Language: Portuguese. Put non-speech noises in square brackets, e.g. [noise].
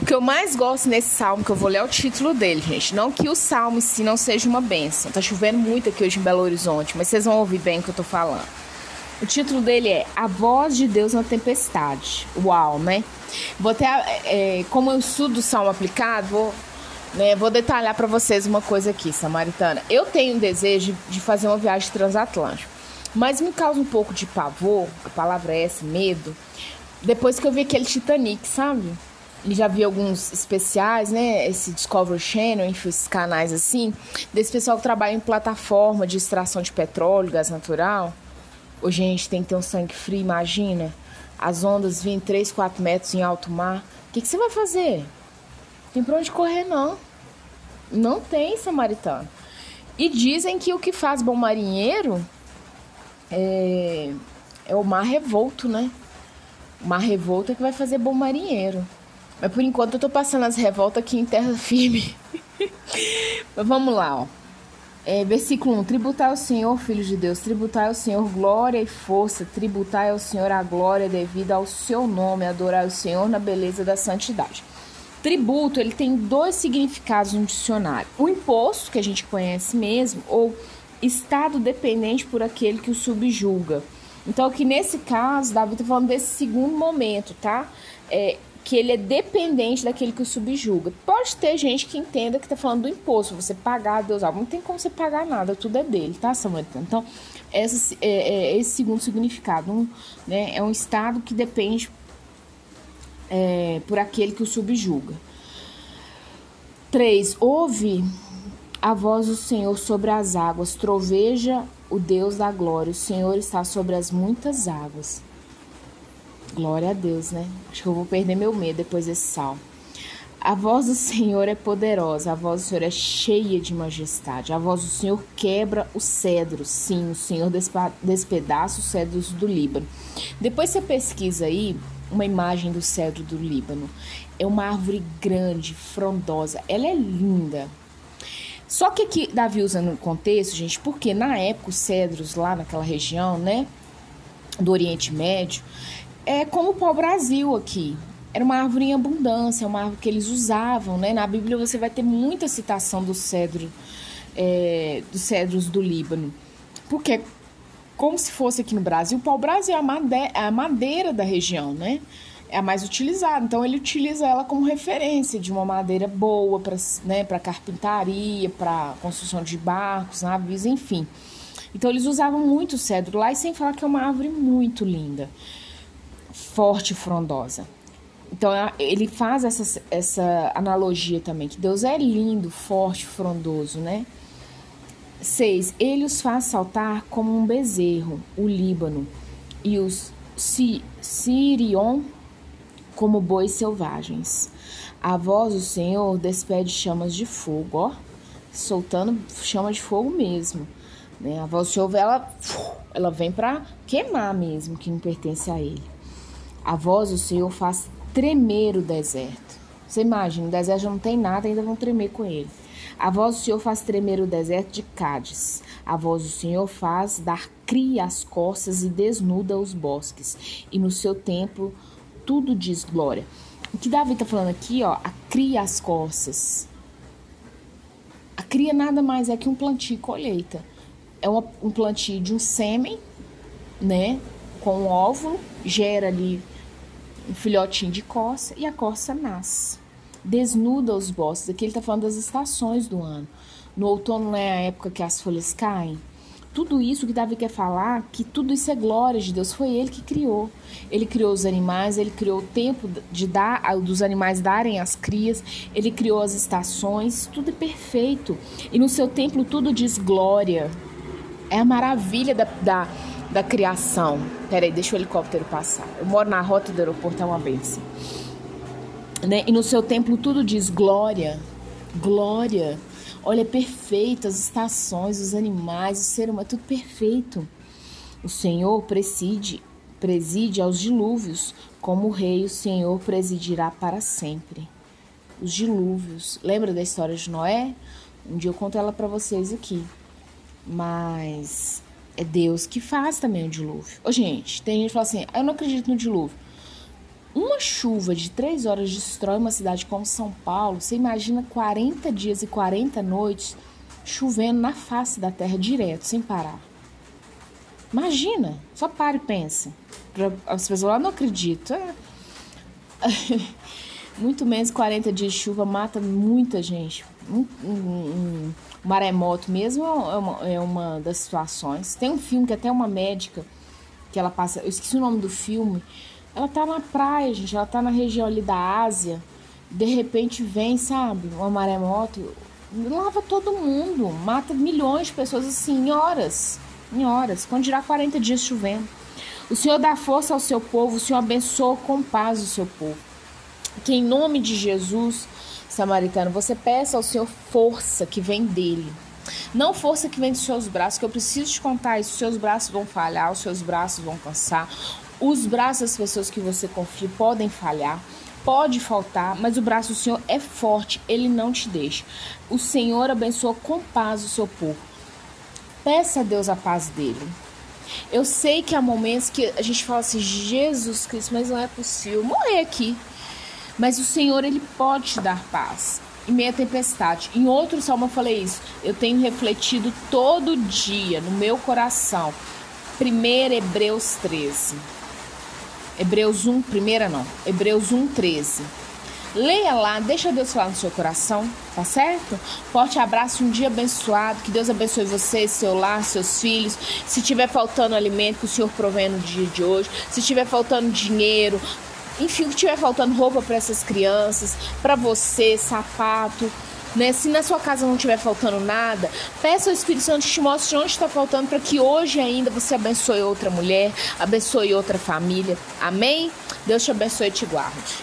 O que eu mais gosto nesse salmo, que eu vou ler é o título dele, gente. Não que o salmo em si não seja uma benção. Tá chovendo muito aqui hoje em Belo Horizonte, mas vocês vão ouvir bem o que eu tô falando. O título dele é A Voz de Deus na Tempestade. Uau, né? Vou até, é, como eu estudo o salmo aplicado, vou, né, vou detalhar para vocês uma coisa aqui, Samaritana. Eu tenho um desejo de fazer uma viagem transatlântica, mas me causa um pouco de pavor, a palavra é essa, medo, depois que eu vi aquele Titanic, sabe? Já vi alguns especiais, né? Esse Discovery Channel, enfim, esses canais assim, desse pessoal que trabalha em plataforma de extração de petróleo, gás natural. Ô, gente, tem que ter um sangue frio, imagina. As ondas vêm 3, 4 metros em alto mar. O que, que você vai fazer? Tem pra onde correr, não. Não tem, samaritano. E dizem que o que faz bom marinheiro é, é o mar revolto, né? O mar revolto é que vai fazer bom marinheiro. Mas por enquanto eu tô passando as revoltas aqui em terra firme. Mas vamos lá, ó. É, versículo 1: Tributai ao Senhor, filhos de Deus, tributai ao Senhor glória e força, tributai ao Senhor a glória devida ao seu nome, adorai o Senhor na beleza da santidade. Tributo, ele tem dois significados no dicionário: o imposto, que a gente conhece mesmo, ou estado dependente por aquele que o subjuga. Então, aqui nesse caso, Davi está falando desse segundo momento, tá? É, que ele é dependente daquele que o subjuga. Pode ter gente que entenda que está falando do imposto, você pagar a Deus algo. Não tem como você pagar nada, tudo é dele, tá, Samuel? Então, é, é, esse segundo significado um, né, é um estado que depende é, por aquele que o subjuga. 3. Ouve a voz do Senhor sobre as águas, troveja o Deus da glória. O Senhor está sobre as muitas águas. Glória a Deus, né? Acho que eu vou perder meu medo depois desse salmo. A voz do Senhor é poderosa, a voz do Senhor é cheia de majestade. A voz do Senhor quebra os cedros. Sim, o Senhor despedaça os cedros do Líbano. Depois você pesquisa aí uma imagem do cedro do Líbano. É uma árvore grande, frondosa. Ela é linda. Só que aqui Davi usa no contexto, gente, porque na época os cedros lá naquela região, né, do Oriente Médio, é como o pau-brasil aqui. Era uma árvore em abundância, uma árvore que eles usavam, né? Na Bíblia você vai ter muita citação do cedro, é, dos cedros do Líbano. Porque, como se fosse aqui no Brasil, o pau-brasil é a madeira, é a madeira da região, né? É a mais utilizada. Então, ele utiliza ela como referência de uma madeira boa para né, carpintaria, para construção de barcos, navios, enfim. Então, eles usavam muito o cedro lá, e sem falar que é uma árvore muito linda forte e frondosa. Então ele faz essa, essa analogia também, que Deus é lindo, forte, frondoso, né? 6. Ele os faz saltar como um bezerro, o Líbano, e os si, Sirion como bois selvagens. A voz do Senhor despede chamas de fogo, ó, soltando chama de fogo mesmo. Né? A voz do Senhor, ela, ela vem para queimar mesmo, que não pertence a ele. A voz do Senhor faz tremer o deserto. Você imagina, o deserto não tem nada, ainda vão tremer com ele. A voz do Senhor faz tremer o deserto de Cádiz. A voz do Senhor faz dar cria as costas e desnuda os bosques. E no seu templo tudo diz glória. O que Davi está falando aqui, ó, a cria as costas. A cria nada mais é que um plantio colheita. É uma, um plantio de um sêmen, né, com um óvulo, gera ali um filhotinho de corça e a corça nasce. Desnuda os bosques. Aqui ele está falando das estações do ano. No outono não é a época que as folhas caem. Tudo isso que Davi quer falar, que tudo isso é glória de Deus, foi ele que criou. Ele criou os animais, ele criou o tempo de dar dos animais darem as crias, ele criou as estações, tudo é perfeito. E no seu templo tudo diz glória. É a maravilha da, da da criação. Peraí, deixa o helicóptero passar. Eu moro na rota do aeroporto, é uma benção. Né? E no seu templo tudo diz glória, glória. Olha, é perfeito, as estações, os animais, o ser humano, é tudo perfeito. O Senhor preside, preside aos dilúvios, como o rei, o Senhor presidirá para sempre. Os dilúvios. Lembra da história de Noé? Um dia eu conto ela para vocês aqui. Mas é Deus que faz também o dilúvio. Ô, gente, tem gente que fala assim, ah, eu não acredito no dilúvio. Uma chuva de três horas destrói uma cidade como São Paulo. Você imagina 40 dias e 40 noites chovendo na face da terra direto, sem parar. Imagina, só para e pensa. As pessoas lá não acreditam. É. [laughs] Muito menos 40 dias de chuva mata muita gente. Um, um, um maremoto mesmo é uma, é uma das situações. Tem um filme que até uma médica que ela passa, eu esqueci o nome do filme. Ela tá na praia, gente, ela tá na região ali da Ásia. De repente vem, sabe, uma maremoto, lava todo mundo, mata milhões de pessoas assim em horas, em horas, quando dirá 40 dias chovendo. O Senhor dá força ao seu povo, o Senhor abençoa com paz o seu povo. Que em nome de Jesus, samaritano, você peça ao Senhor força que vem dele. Não força que vem dos seus braços, que eu preciso te contar isso. Seus braços vão falhar, os seus braços vão cansar. Os braços das pessoas que você confia podem falhar, pode faltar, mas o braço do Senhor é forte, ele não te deixa. O Senhor abençoa com paz o seu povo. Peça a Deus a paz dele. Eu sei que há momentos que a gente fala assim, Jesus Cristo, mas não é possível morrer aqui. Mas o Senhor, ele pode te dar paz em meia tempestade. Em outro salmo eu falei isso. Eu tenho refletido todo dia no meu coração. 1 Hebreus 13. Hebreus 1, primeira não. Hebreus 1, 13. Leia lá, deixa Deus falar no seu coração, tá certo? Forte abraço, um dia abençoado, que Deus abençoe você, seu lar, seus filhos. Se tiver faltando alimento, que o Senhor provém no dia de hoje. Se tiver faltando dinheiro, enfim, que tiver faltando roupa para essas crianças, para você, sapato. Né? Se na sua casa não estiver faltando nada, peça ao Espírito Santo te mostre onde está faltando para que hoje ainda você abençoe outra mulher, abençoe outra família. Amém? Deus te abençoe e te guarde.